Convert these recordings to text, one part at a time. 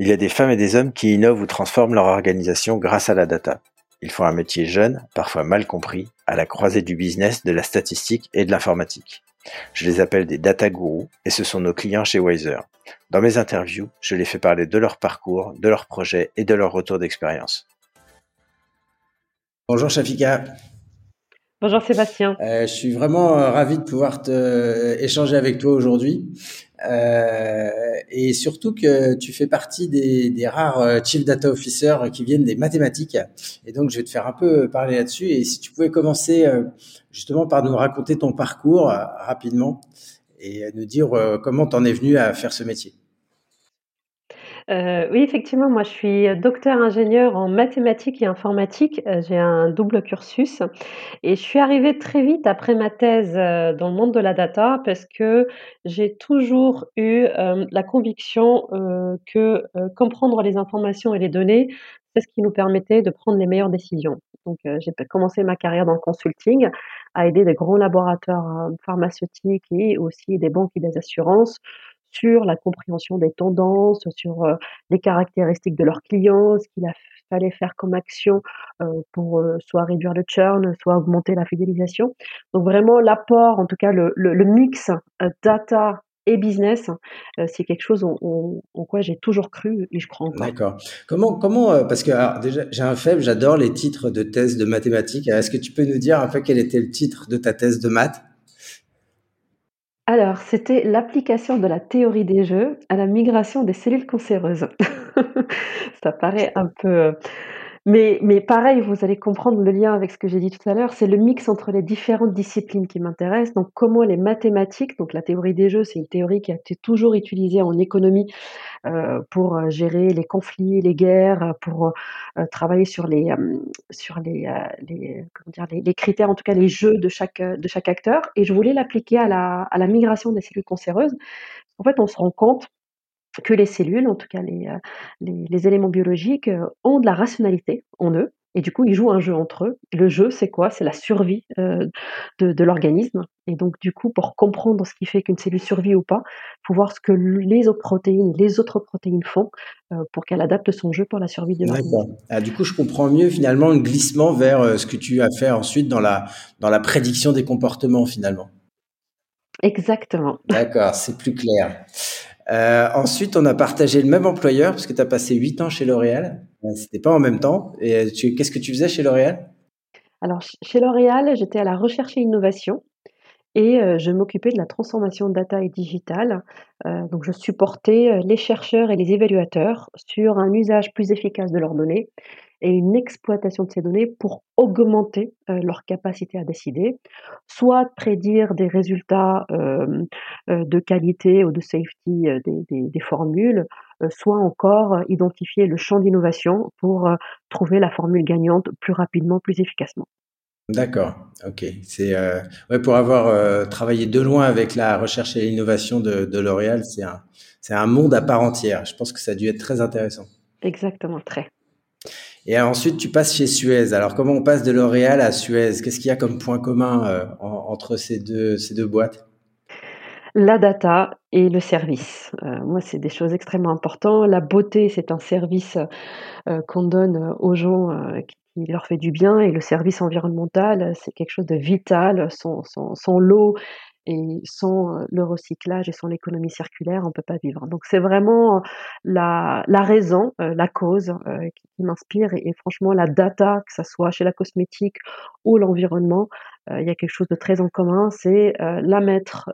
Il y a des femmes et des hommes qui innovent ou transforment leur organisation grâce à la data. Ils font un métier jeune, parfois mal compris, à la croisée du business, de la statistique et de l'informatique. Je les appelle des data gurus et ce sont nos clients chez Wiser. Dans mes interviews, je les fais parler de leur parcours, de leurs projets et de leur retour d'expérience. Bonjour Shafika. Bonjour Sébastien. Euh, je suis vraiment euh, ravi de pouvoir te, euh, échanger avec toi aujourd'hui. et surtout que tu fais partie des, des, rares Chief Data Officers qui viennent des mathématiques. Et donc, je vais te faire un peu parler là-dessus. Et si tu pouvais commencer justement par nous raconter ton parcours rapidement et nous dire comment tu en es venu à faire ce métier. Euh, oui, effectivement, moi, je suis docteur ingénieur en mathématiques et informatique. Euh, j'ai un double cursus et je suis arrivée très vite après ma thèse, euh, dans le monde de la data parce que j'ai toujours eu, la conviction, que, comprendre les informations et les données, c'est ce qui nous permettait de prendre les meilleures décisions. Donc, j'ai commencé ma carrière dans le consulting, à aider des gros laboratoires, pharmaceutiques et aussi des banques et des assurances sur la compréhension des tendances, sur euh, les caractéristiques de leurs clients, ce qu'il fallait faire comme action euh, pour euh, soit réduire le churn, soit augmenter la fidélisation. Donc vraiment l'apport, en tout cas le, mix data et business, c'est quelque chose en, quoi j'ai toujours cru et je crois encore. D'accord. Comment, comment, parce que déjà j'ai un faible, j'adore les titres de thèse de mathématiques. Est-ce que tu peux nous dire un peu quel était le titre de ta thèse de maths? Alors, c'était l'application de la théorie des jeux à la migration des cellules cancéreuses. Ça paraît un peu, euh, mais mais pareil, vous allez comprendre le lien avec ce que j'ai dit tout à l'heure, c'est le mix entre les différentes disciplines qui m'intéressent. Donc comment les mathématiques, donc la théorie des jeux, c'est une théorie qui a été toujours utilisée en économie, euh, pour, euh, gérer les conflits, les guerres, pour, travailler sur les, sur les, les comment dire? Les les critères, en tout cas les jeux de chaque, de chaque acteur et je voulais l'appliquer à la à la migration des cellules cancéreuses. En fait, on se rend compte que les cellules, en tout cas les, euh, les, éléments biologiques, euh, ont de la rationalité en eux. Et du coup, ils jouent un jeu entre eux. Le jeu, c'est quoi? C'est la survie euh, de, l'organisme. Et donc, du coup, pour comprendre ce qui fait qu'une cellule survit ou pas, faut voir ce que les autres protéines, les autres protéines font pour qu'elle adapte son jeu pour la survie de l'organisme. Ah, du coup, je comprends mieux finalement le glissement vers ce que tu as fait ensuite dans la, dans la prédiction des comportements finalement. Exactement. D'accord, c'est plus clair. Euh, ensuite, on a partagé le même employeur parce que tu as passé 8 ans chez L'Oréal. Euh, c'était pas en même temps. Euh, qu'est-ce que tu faisais chez L'Oréal? Alors, chez L'Oréal, j'étais à la recherche et innovation et je m'occupais de la transformation data et digitale. donc, je supportais les chercheurs et les évaluateurs sur un usage plus efficace de leurs données et une exploitation de ces données pour augmenter euh, leur capacité à décider, soit prédire des résultats euh, euh, de qualité ou de safety des, formules, soit encore identifier le champ d'innovation pour trouver la formule gagnante plus rapidement, plus efficacement. D'accord, ok. C'est ouais, pour avoir travaillé de loin avec la recherche et l'innovation de, de L'Oréal, c'est un, c'est un monde à part entière. Je pense que ça a dû être très intéressant. Exactement, très. Et ensuite, tu passes chez Suez. Alors, comment on passe de L'Oréal à Suez? Qu'est-ce qu'il y a comme point commun euh, entre ces deux, ces deux boîtes? La data et le service. Euh, moi, c'est des choses extrêmement importantes. La beauté, c'est un service euh, qu'on donne aux gens qui leur fait du bien et le service environnemental, c'est quelque chose de vital. Sans, sans, sans l'eau et sans le recyclage et sans l'économie circulaire, on ne peut pas vivre. Donc c'est vraiment la, raison, la cause qui, m'inspire et, franchement la data, que ça soit chez la cosmétique ou l'environnement, il y a quelque chose de très en commun, c'est la mettre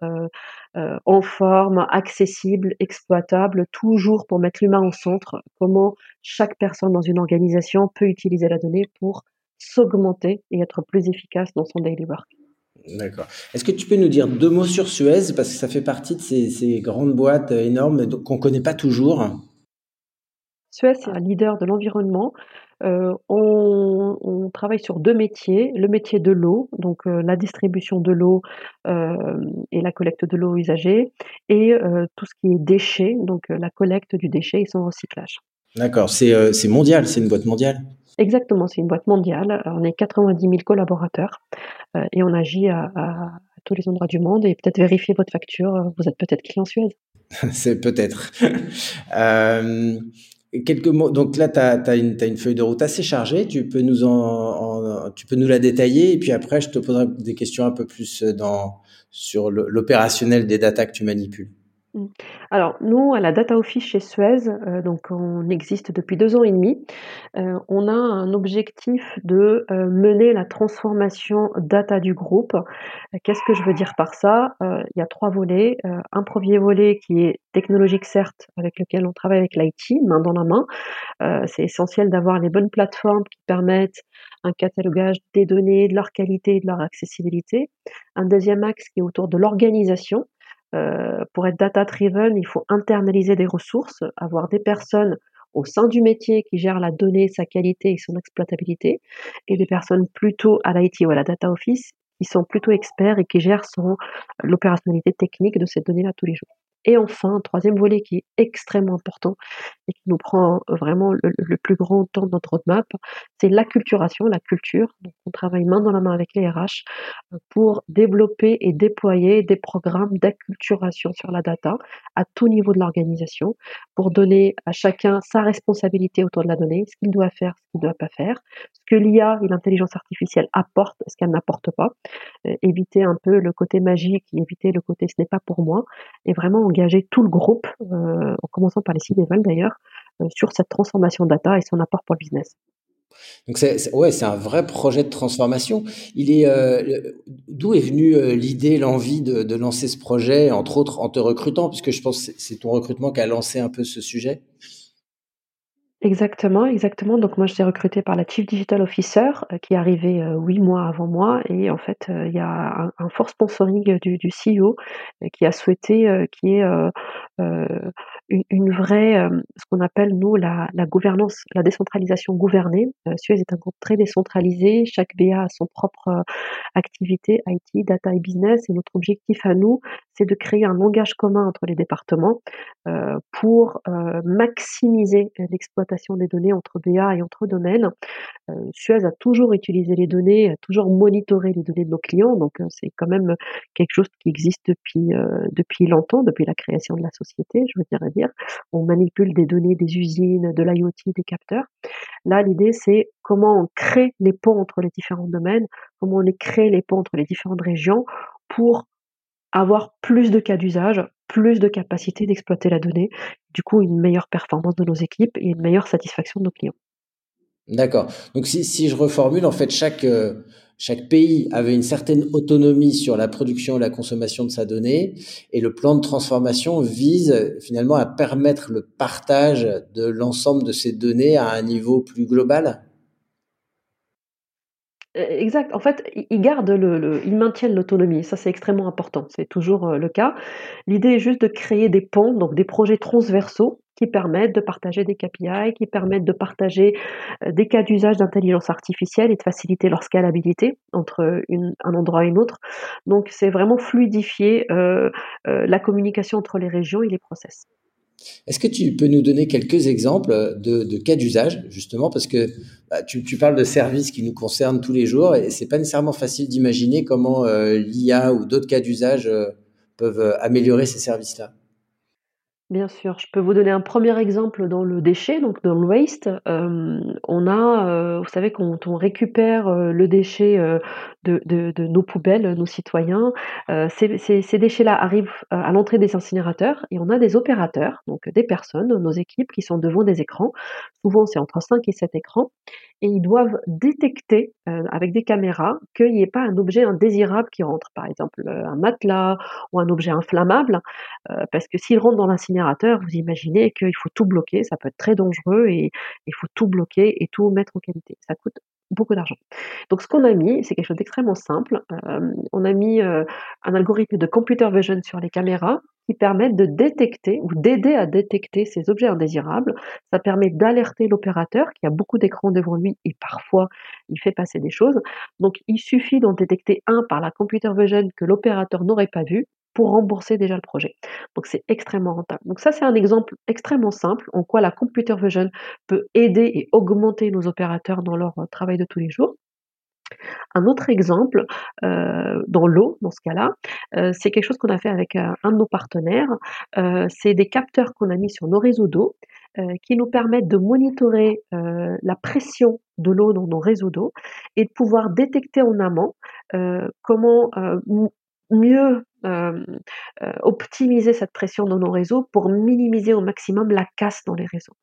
en forme, accessible, exploitable, toujours pour mettre l'humain au centre, comment chaque personne dans une organisation peut utiliser la donnée pour s'augmenter et être plus efficace dans son daily work. D'accord. Est-ce que tu peux nous dire deux mots sur Suez parce que ça fait partie de ces, grandes boîtes euh, énormes qu'on ne connaît pas toujours? Suez, c'est un leader de l'environnement. Euh, on, travaille sur deux métiers. Le métier de l'eau, donc euh, la distribution de l'eau et la collecte de l'eau usagée, et tout ce qui est déchets, donc la collecte du déchet et son recyclage. D'accord, c'est mondial, c'est une boîte mondiale? Exactement, c'est une boîte mondiale. On est 90 000 collaborateurs et on agit à, tous les endroits du monde. Et peut-être vérifier votre facture, vous êtes peut-être client Suez. c'est peut-être. Euh, quelques mots. Donc là, tu as, une feuille de route assez chargée. Tu peux nous tu peux nous la détailler et puis après, je te poserai des questions un peu plus dans sur l'opérationnel des datas que tu manipules. Mmh. Alors nous, à la Data Office chez Suez, euh, donc on existe depuis deux ans et demi. Euh, on a un objectif de, euh, mener la transformation data du groupe. qu'est-ce que je veux dire par ça? il y a trois volets. un premier volet qui est technologique certes, avec lequel on travaille avec l'IT, main dans la main. c'est essentiel d'avoir les bonnes plateformes qui permettent un catalogage des données, de leur qualité et de leur accessibilité. Un deuxième axe qui est autour de l'organisation. Euh, pour être data-driven, il faut internaliser des ressources, avoir des personnes au sein du métier qui gèrent la donnée, sa qualité et son exploitabilité, et des personnes plutôt à l'IT ou à la data office qui sont plutôt experts et qui gèrent l'opérationnalité technique de cette donnée-là tous les jours. Et enfin, un troisième volet qui est extrêmement important et qui nous prend vraiment le, plus grand temps de notre roadmap, c'est l'acculturation, la culture. Donc, on travaille main dans la main avec les RH euh, pour développer et déployer des programmes d'acculturation sur la data à tout niveau de l'organisation pour donner à chacun sa responsabilité autour de la donnée, ce qu'il doit faire, ce qu'il ne doit pas faire, ce que l'IA et l'intelligence artificielle apportent, ce qu'elle n'apporte pas, euh, éviter un peu le côté magique éviter le côté ce n'est pas pour moi, et vraiment engager tout le groupe, euh, en commençant par les six level d'ailleurs, euh, sur cette transformation data et son apport pour le business. Donc c'est ouais, c'est un vrai projet de transformation. Il est euh, d'où est venue l'idée, l'envie de, de, lancer ce projet, entre autres en te recrutant, puisque je pense que c'est ton recrutement qui a lancé un peu ce sujet? Exactement, exactement. Donc moi, je suis recrutée par la Chief Digital Officer, euh, qui est arrivée, euh, 8 mois avant moi et en fait, euh, il y a un un fort sponsoring, du du CEO, qui a souhaité, qu'il y ait, une vraie, ce qu'on appelle nous la la gouvernance, la décentralisation gouvernée. Suez est un groupe très décentralisé, chaque BA a son propre, activité IT, data et business et notre objectif à nous, c'est de créer un langage commun entre les départements, pour, maximiser, l'exploitation des données entre BA et entre domaines. Euh, Suez a toujours utilisé les données, a toujours monitoré les données de nos clients, donc euh, c'est quand même quelque chose qui existe depuis, euh, depuis longtemps, depuis la création de la société, je veux dire On manipule des données des usines, de l'IoT, des capteurs. Là, l'idée, c'est comment on crée les ponts entre les différents domaines, comment on crée les ponts entre les différentes régions pour avoir plus de cas d'usage, plus de capacité d'exploiter la donnée, du coup une meilleure performance de nos équipes et une meilleure satisfaction de nos clients. D'accord. Donc si, si, je reformule, en fait, chaque, euh, chaque pays avait une certaine autonomie sur la production et la consommation de sa donnée, et le plan de transformation vise finalement à permettre le partage de l'ensemble de ces données à un niveau plus global. Euh, exact. En fait, ils le maintiennent l'autonomie. Ça, c'est extrêmement important. C'est toujours, euh, le cas. L'idée est juste de créer des ponts, donc des projets transversaux qui permettent de partager des KPI, qui permettent de partager, euh, des cas d'usage d'intelligence artificielle et de faciliter leur scalabilité entre un endroit et un autre. Donc c'est vraiment fluidifier, la communication entre les régions et les process. Est-ce que tu peux nous donner quelques exemples de, cas d'usage, justement, parce que bah, tu, parles de services qui nous concernent tous les jours et c'est pas nécessairement facile d'imaginer comment euh, l'IA ou d'autres cas d'usage euh, peuvent euh, améliorer ces services-là. Bien sûr, je peux vous donner un premier exemple dans le déchet, donc dans le waste. on a, vous savez, quand on récupère le déchet de, nos poubelles, nos citoyens, ces, ces, déchets-là arrivent à l'entrée des incinérateurs et on a des opérateurs, donc des personnes, nos équipes qui sont devant des écrans. Souvent, c'est entre 5 et 7 écrans et ils doivent détecter euh, avec des caméras qu'il n'y ait pas un objet indésirable qui rentre, par exemple euh, un matelas ou un objet inflammable, euh, parce que s'il rentre dans l'incinérateur, vous imaginez qu'il faut tout bloquer, ça peut être très dangereux et il faut tout bloquer et tout mettre en qualité. Ça coûte beaucoup d'argent. Donc ce qu'on a mis, c'est quelque chose d'extrêmement simple. on a mis un algorithme de computer vision sur les caméras qui permettent de détecter ou d'aider à détecter ces objets indésirables. Ça permet d'alerter l'opérateur qui a beaucoup d'écrans devant lui et parfois il fait passer des choses. Donc il suffit d'en détecter un par la computer vision que l'opérateur n'aurait pas vu pour rembourser déjà le projet. Donc c'est extrêmement rentable. Donc ça c'est un exemple extrêmement simple en quoi la computer vision peut aider et augmenter nos opérateurs dans leur euh, travail de tous les jours. Un autre exemple, euh, dans l'eau, dans ce cas-là, euh, c'est quelque chose qu'on a fait avec un, de nos partenaires. c'est des capteurs qu'on a mis sur nos réseaux d'eau qui nous permettent de monitorer la pression de l'eau dans nos réseaux d'eau et de pouvoir détecter en amont comment mieux optimiser cette pression dans nos réseaux pour minimiser au maximum la casse dans les réseaux.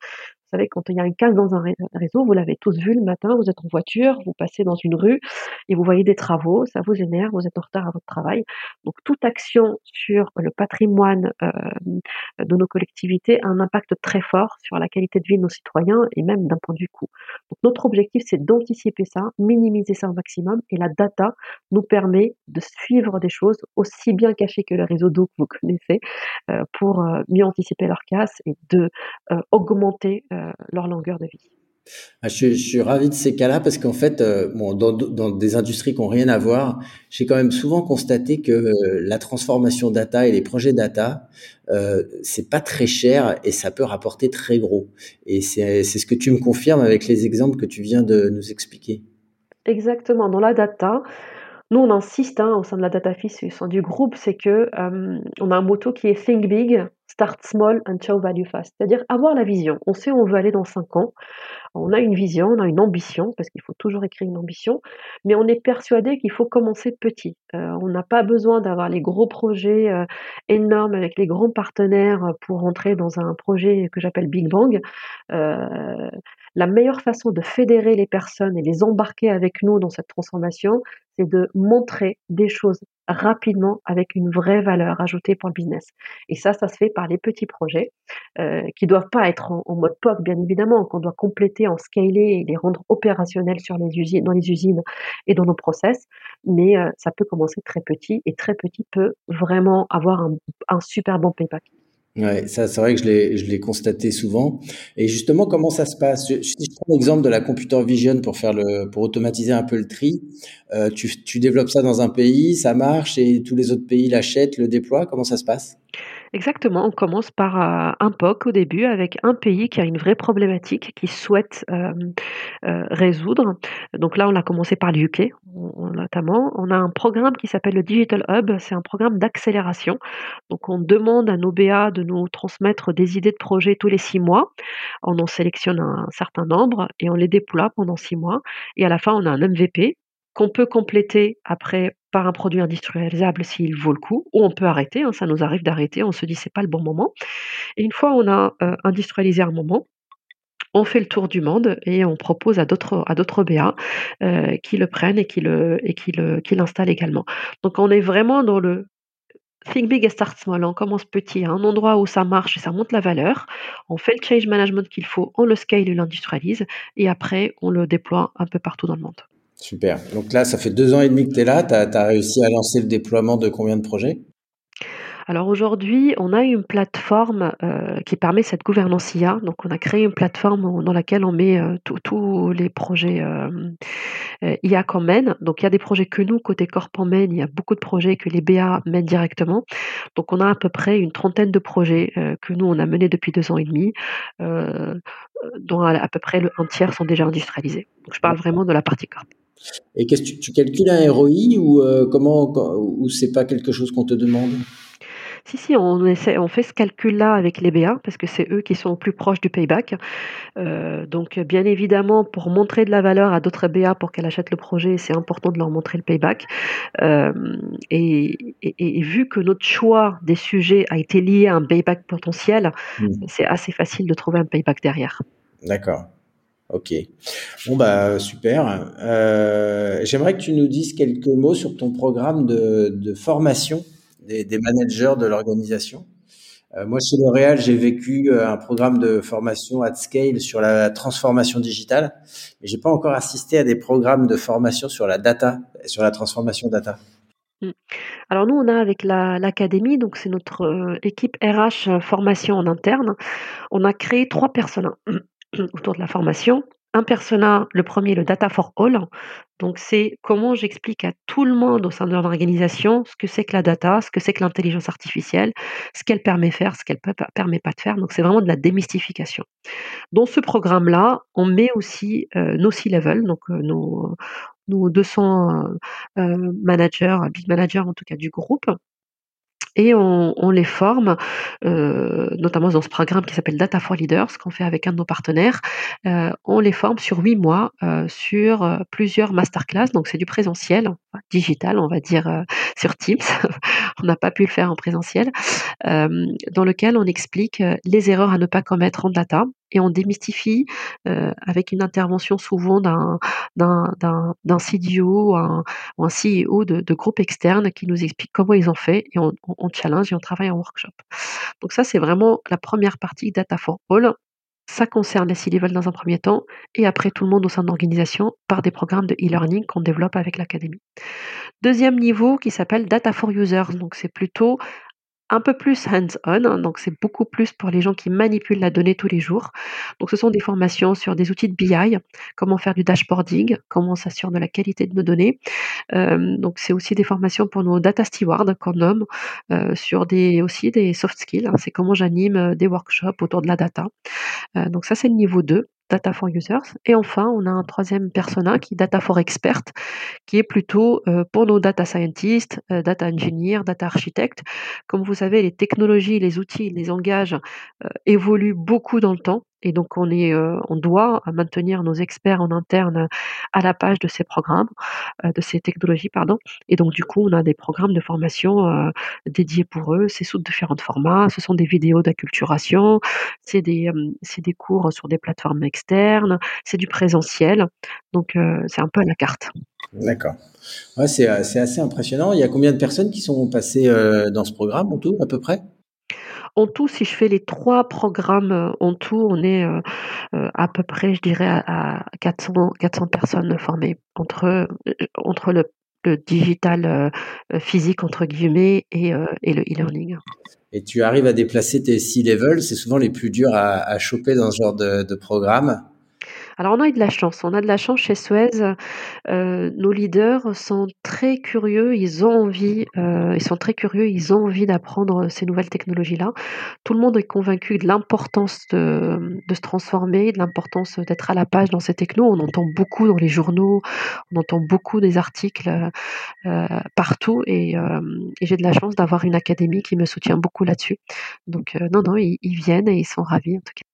Savez, quand il y a une casse dans un réseau, vous l'avez tous vu le matin, vous êtes en voiture, vous passez dans une rue et vous voyez des travaux, ça vous énerve, vous êtes en retard à votre travail. Donc toute action sur le patrimoine euh, de nos collectivités a un impact très fort sur la qualité de vie de nos citoyens et même d'un point de vue coût. Donc notre objectif, c'est d'anticiper ça, minimiser ça au maximum et la data nous permet de suivre des choses aussi bien cachées que le réseau d'eau que vous connaissez euh, pour euh, mieux anticiper leur casse et de augmenter leur longueur de vie. Ah, je, je, suis ravi de ces cas-là parce qu'en fait, euh, bon, dans, dans, des industries qui n'ont rien à voir, j'ai quand même souvent constaté que euh, la transformation data et les projets data, euh, c'est pas très cher et ça peut rapporter très gros. Et c'est ce que tu me confirmes avec les exemples que tu viens de nous expliquer. Exactement. Dans la data, nous, on insiste hein, au sein de la DataFis, au sein du groupe, c'est que euh, on a un motto qui est Think Big, Start Small and Show Value Fast. C'est-à-dire avoir la vision. On sait où on veut aller dans 5 ans. On a une vision, on a une ambition, parce qu'il faut toujours écrire une ambition, mais on est persuadé qu'il faut commencer petit. Euh, on n'a pas besoin d'avoir les gros projets euh, énormes avec les grands partenaires pour entrer dans un projet que j'appelle Big Bang. la meilleure façon de fédérer les personnes et les embarquer avec nous dans cette transformation, c'est de montrer des choses rapidement avec une vraie valeur ajoutée pour le business. Et ça, ça se fait par les petits projets euh, qui doivent pas être en, mode POC, bien évidemment, qu'on doit compléter, en scaler et les rendre opérationnels dans les usines et dans nos process. Mais euh, ça peut commencer très petit et très petit peut vraiment avoir un super bon payback. Ouais, ça, c'est vrai que je l'ai, je l'ai constaté souvent. Et justement, comment ça se passe? Si je prends l'exemple de la computer vision pour faire le, pour automatiser un peu le tri, euh, tu, tu développes ça dans un pays, ça marche et tous les autres pays l'achètent, le déploient. Comment ça se passe? Exactement, on commence par euh, un POC au début avec un pays qui a une vraie problématique, qui souhaite euh, euh, résoudre. Donc là, on a commencé par le UK, notamment. On a un programme qui s'appelle le Digital Hub, c'est un programme d'accélération. Donc on demande à nos BA de nous transmettre des idées de projets tous les six mois. On en sélectionne un certain nombre et on les déploie pendant six mois. Et à la fin, on a un MVP qu'on peut compléter après par un produit industrialisable s'il vaut le coup, ou on peut arrêter, hein, ça nous arrive d'arrêter, on se dit c'est pas le bon moment. Et une fois on a euh, industrialisé un moment, on fait le tour du monde et on propose à d'autres à BA euh, qui le prennent et qui le et qui le qui l'installent également. Donc on est vraiment dans le Think big and start small. On commence petit, à un endroit où ça marche et ça monte la valeur. On fait le change management qu'il faut, on le scale et l'industrialise, et après on le déploie un peu partout dans le monde. Super. Donc là, ça fait deux ans et demi que tu es là. Tu as, réussi à lancer le déploiement de combien de projets? Alors aujourd'hui, on a une plateforme euh, qui permet cette gouvernance IA. Donc on a créé une plateforme dans laquelle on met euh, tous les projets euh, IA qu'on mène. Donc il y a des projets que nous, côté Corp, on mène. Il y a beaucoup de projets que les BA mènent directement. Donc on a à peu près une trentaine de projets que nous, on a menés depuis deux ans et demi, dont à, peu près un tiers sont déjà industrialisés. Donc je parle vraiment de la partie Corp. Et qu'est-ce que tu, calcules un ROI ou euh, comment ou c'est pas quelque chose qu'on te demande? Si, si, on, essaie, on fait ce calcul-là avec les BA parce que c'est eux qui sont plus proches du payback. Euh, donc, bien évidemment, pour montrer de la valeur à d'autres BA pour qu'elles achètent le projet, c'est important de leur montrer le payback. Euh, et, vu que notre choix des sujets a été lié à un payback potentiel, mmh. c'est assez facile de trouver un payback derrière. D'accord. Ok. Bon bah super. Euh, j'aimerais que tu nous dises quelques mots sur ton programme de, formation des, managers de l'organisation. Euh, moi, chez L'Oréal, j'ai vécu euh, un programme de formation at scale sur la transformation digitale, mais j'ai pas encore assisté à des programmes de formation sur la data, sur la transformation data. Hmm. Alors nous, on a avec l'académie, donc c'est notre équipe RH formation en interne, on a créé trois personnes autour de la formation. Un persona, le premier, le Data for All. Donc, c'est comment j'explique à tout le monde au sein de l'organisation ce que c'est que la data, ce que c'est que l'intelligence artificielle, ce qu'elle permet de faire, ce qu'elle ne permet pas de faire. Donc, c'est vraiment de la démystification. Dans ce programme-là, on met aussi euh, nos C-level, donc euh, nos, nos 200 euh, managers, big managers en tout cas du groupe, et on, les forme, euh, notamment dans ce programme qui s'appelle Data for Leaders, qu'on fait avec un de nos partenaires. Euh, on les forme sur huit mois euh, sur plusieurs masterclass, donc c'est du présentiel, digital, on va dire euh, sur Teams. on n'a pas pu le faire en présentiel, euh, dans lequel on explique les erreurs à ne pas commettre en data et on démystifie avec une intervention souvent d'un CDO ou un, CEO de, de groupe externe qui nous explique comment ils ont fait et on, on challenge et on travaille en workshop. Donc ça, c'est vraiment la première partie Data for All. Ça concerne les C-Level dans un premier temps et après tout le monde au sein de l'organisation par des programmes de e-learning qu'on développe avec l'académie. Deuxième niveau qui s'appelle Data for Users. Donc c'est plutôt un peu plus hands-on, hein, donc c'est beaucoup plus pour les gens qui manipulent la donnée tous les jours. Donc ce sont des formations sur des outils de BI, comment faire du dashboarding, comment on s'assure de la qualité de nos données. Euh, donc c'est aussi des formations pour nos data stewards qu'on nomme, euh, sur des aussi des soft skills. hein. c'est comment j'anime euh, des workshops autour de la data. Donc ça c'est le niveau 2 data for users. Et enfin, on a un troisième persona qui est data for expert, qui est plutôt euh, pour nos data scientists, euh, data engineers, data architectes. Comme vous savez, les technologies, les outils, les langages euh, évoluent beaucoup dans le temps. Et donc, on, est, euh, on doit maintenir nos experts en interne à la page de ces programmes, euh, de ces technologies, pardon. Et donc, du coup, on a des programmes de formation euh, dédiés pour eux. C'est sous différents formats. Ce sont des vidéos d'acculturation, c'est des, euh, des cours sur des plateformes externes, c'est du présentiel. Donc, euh, c'est un peu à la carte. D'accord. C'est euh, assez impressionnant. Il y a combien de personnes qui sont passées euh, dans ce programme en tout, à peu près? En tout, si je fais les trois programmes euh, en tout, on est euh, euh, à peu près, je dirais, à, à 400, 400 personnes formées entre, le, digital physique, entre guillemets, et, le e-learning. Et tu arrives à déplacer tes C-level, c'est souvent les plus durs à, choper dans ce genre de programme? Alors on a eu de la chance, on a de la chance chez Suez. Euh, nos leaders sont très curieux, ils ont envie, euh, ils sont très curieux, ils ont envie d'apprendre ces nouvelles technologies-là. Tout le monde est convaincu de l'importance de, se transformer, de l'importance d'être à la page dans ces technos. On entend beaucoup dans les journaux, on entend beaucoup des articles euh, partout et, j'ai de la chance d'avoir une académie qui me soutient beaucoup là-dessus. Donc non, non, ils, ils viennent et ils sont ravis en tout cas.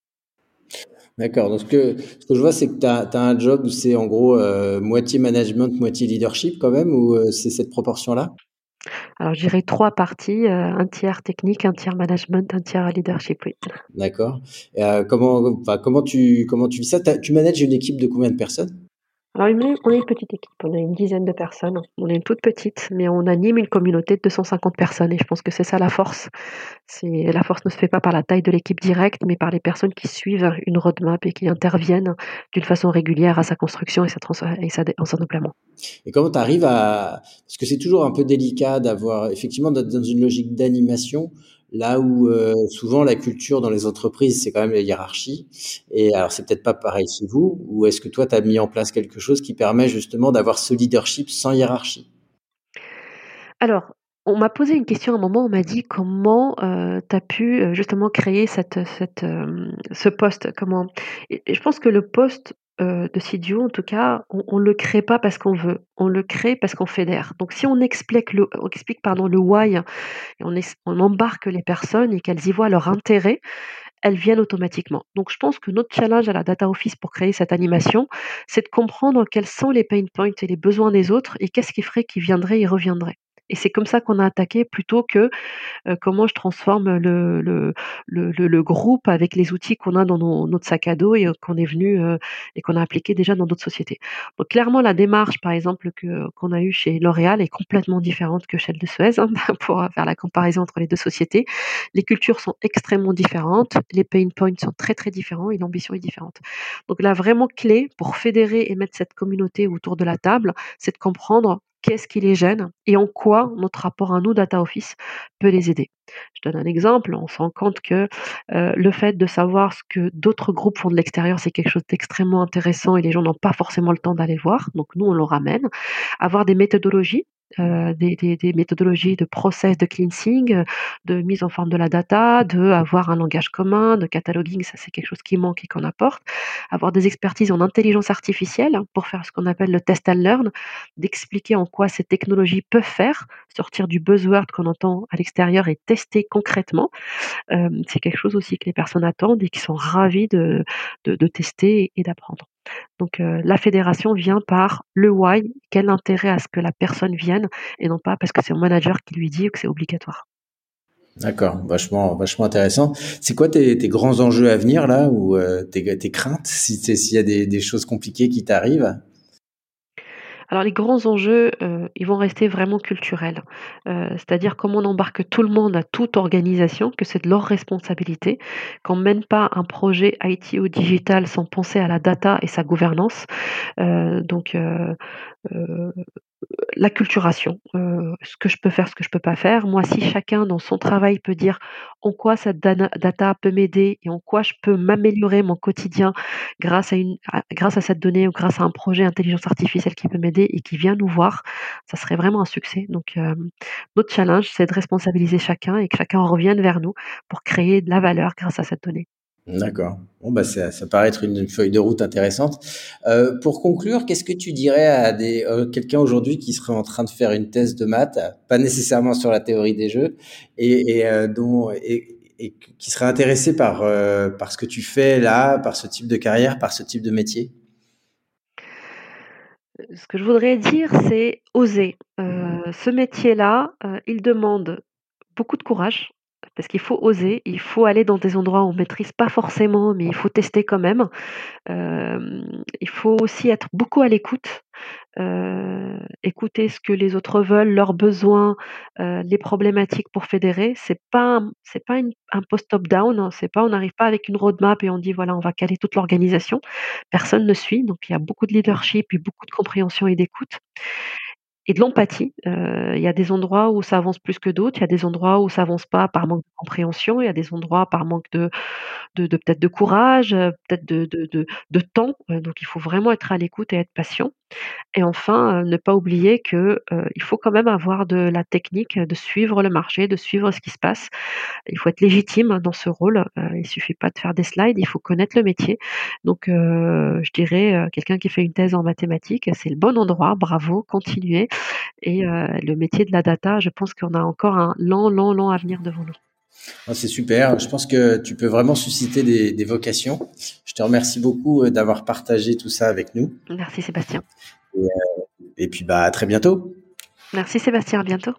D'accord. Donc, ce que, ce que je vois, c'est que tu as, un job où c'est en gros euh, moitié management, moitié leadership quand même, ou euh, c'est cette proportion-là? Alors, je dirais trois parties, euh, un tiers technique, un tiers management, un tiers leadership, oui. D'accord. Comment, enfin, comment tu, comment tu vis ça? Tu manages une équipe de combien de personnes? Alors, on est une petite équipe, on a une dizaine de personnes. On est une toute petite, mais on anime une communauté de 250 personnes et je pense que c'est ça la force. La force ne se fait pas par la taille de l'équipe directe, mais par les personnes qui suivent une roadmap et qui interviennent d'une façon régulière à sa construction et sa, trans- et sa, en son déploiement. Et comment tu arrives à... Parce que c'est toujours un peu délicat d'avoir, effectivement, d'être dans une logique d'animation, là où euh, souvent la culture dans les entreprises, c'est quand même la hiérarchie. Et alors, c'est peut-être pas pareil chez vous, ou est-ce que toi, tu as mis en place quelque chose qui permet justement d'avoir ce leadership sans hiérarchie? Alors, on m'a posé une question à un moment, on m'a dit comment euh, tu as pu euh, justement créer cette, cette, euh, ce poste. Comment? Et, je pense que le poste euh, de CDO, en tout cas, on ne le crée pas parce qu'on veut, on le crée parce qu'on fédère. Donc si on explique le, le why on, on embarque les personnes et qu'elles y voient leur intérêt, elles viennent automatiquement. Donc je pense que notre challenge à la Data Office pour créer cette animation, c'est de comprendre quels sont les pain points et les besoins des autres et qu'est-ce qui ferait qu'ils viendraient et reviendraient. Et c'est comme ça qu'on a attaqué plutôt que euh, comment je transforme le, le, le, le- groupe avec les outils qu'on a dans nos- notre sac à dos et euh, qu'on est venu euh, et qu'on a appliqué déjà dans d'autres sociétés. Donc clairement, la démarche, par exemple, que, qu'on a eue chez L'Oréal est complètement différente que celle de Suez, hein, pour faire la comparaison entre les deux sociétés. Les cultures sont extrêmement différentes, les pain points sont très très différents et l'ambition est différente. Donc là, vraiment clé pour fédérer et mettre cette communauté autour de la table, c'est de comprendre qu'est-ce qui les gêne et en quoi notre rapport à nous, Data Office, peut les aider. Je donne un exemple, on se rend compte que euh, le fait de savoir ce que d'autres groupes font de l'extérieur, c'est quelque chose d'extrêmement intéressant et les gens n'ont pas forcément le temps d'aller voir. Donc nous, on le ramène. Avoir des méthodologies des, des, méthodologies de process de cleansing, de mise en forme de la data, de avoir un langage commun, de cataloguing, ça c'est quelque chose qui manque et qu'on apporte. Avoir des expertises en intelligence artificielle pour faire ce qu'on appelle le test and learn, d'expliquer en quoi ces technologies peuvent faire, sortir du buzzword qu'on entend à l'extérieur et tester concrètement. Euh, c'est quelque chose aussi que les personnes attendent et qui sont de, de tester et d'apprendre. Donc euh, la fédération vient par le why, quel intérêt à ce que la personne vienne, et non pas parce que c'est un manager qui lui dit que c'est obligatoire. D'accord, vachement, vachement intéressant. C'est quoi tes, grands enjeux à venir là, ou euh, tes, tes, craintes, s'il y a des choses compliquées qui t'arrivent? Alors les grands enjeux, euh, ils vont rester vraiment culturels. Euh, c'est-à-dire comment on embarque tout le monde à toute organisation, que c'est de leur responsabilité, qu'on ne mène pas un projet IT ou digital sans penser à la data et sa gouvernance. Euh, donc la culturation, euh, ce que je peux faire, ce que je peux pas faire. Moi, si chacun dans son travail peut dire en quoi cette data peut m'aider et en quoi je peux m'améliorer mon quotidien grâce à une, grâce à cette donnée ou grâce à un projet intelligence artificielle qui peut m'aider et qui vient nous voir, ça serait vraiment un succès. Donc, euh, notre challenge, c'est de responsabiliser chacun et que chacun revienne vers nous pour créer de la valeur grâce à cette donnée. D'accord. Bon, bah, ça, ça paraît être une, feuille de route intéressante. Euh, pour conclure, qu'est-ce que tu dirais à euh, quelqu'un aujourd'hui qui serait en train de faire une thèse de maths, pas nécessairement sur la théorie des jeux, et, euh, dont et, qui serait intéressé par par ce que tu fais là, par ce type de carrière, par ce type de métier? Ce que je voudrais dire, c'est oser. Ce métier-là, il demande beaucoup de courage, parce qu'il faut oser, il faut aller dans des endroits où on maîtrise pas forcément, mais il faut tester quand même. Euh, il faut aussi être beaucoup à l'écoute, euh, écouter ce que les autres veulent, leurs besoins, euh, les problématiques pour fédérer. Pas c'est pas un post top down, hein, on n'arrive pas avec une roadmap et on dit voilà on va caler toute l'organisation. Personne ne suit, donc il y a beaucoup de leadership et beaucoup de compréhension et d'écoute et de l'empathie. Euh, il y a des endroits où ça avance plus que d'autres, il y a des endroits où ça avance pas par manque de compréhension, il y a des endroits par manque de de peut-être de courage, heu, peut-être de temps, heu, donc il faut vraiment être à l'écoute et être patient et enfin, heu, ne pas oublier que, heu, il faut quand même avoir de la technique, de suivre le marché, de suivre ce qui se passe. Il faut être légitime dans ce rôle, heu, il suffit pas de faire des slides, il faut connaître le métier. Donc heu, je dirais, quelqu'un qui fait une thèse en mathématiques, c'est le bon endroit, bravo, continuez et le métier de la data, je pense qu'on a encore un long, long, long avenir devant nous. Ah, c'est super. Je pense que tu peux vraiment susciter des, des vocations. Je te remercie beaucoup euh, d'avoir partagé tout ça avec nous. Merci Sébastien. Et, euh, et puis bah à très bientôt. Merci Sébastien, à bientôt.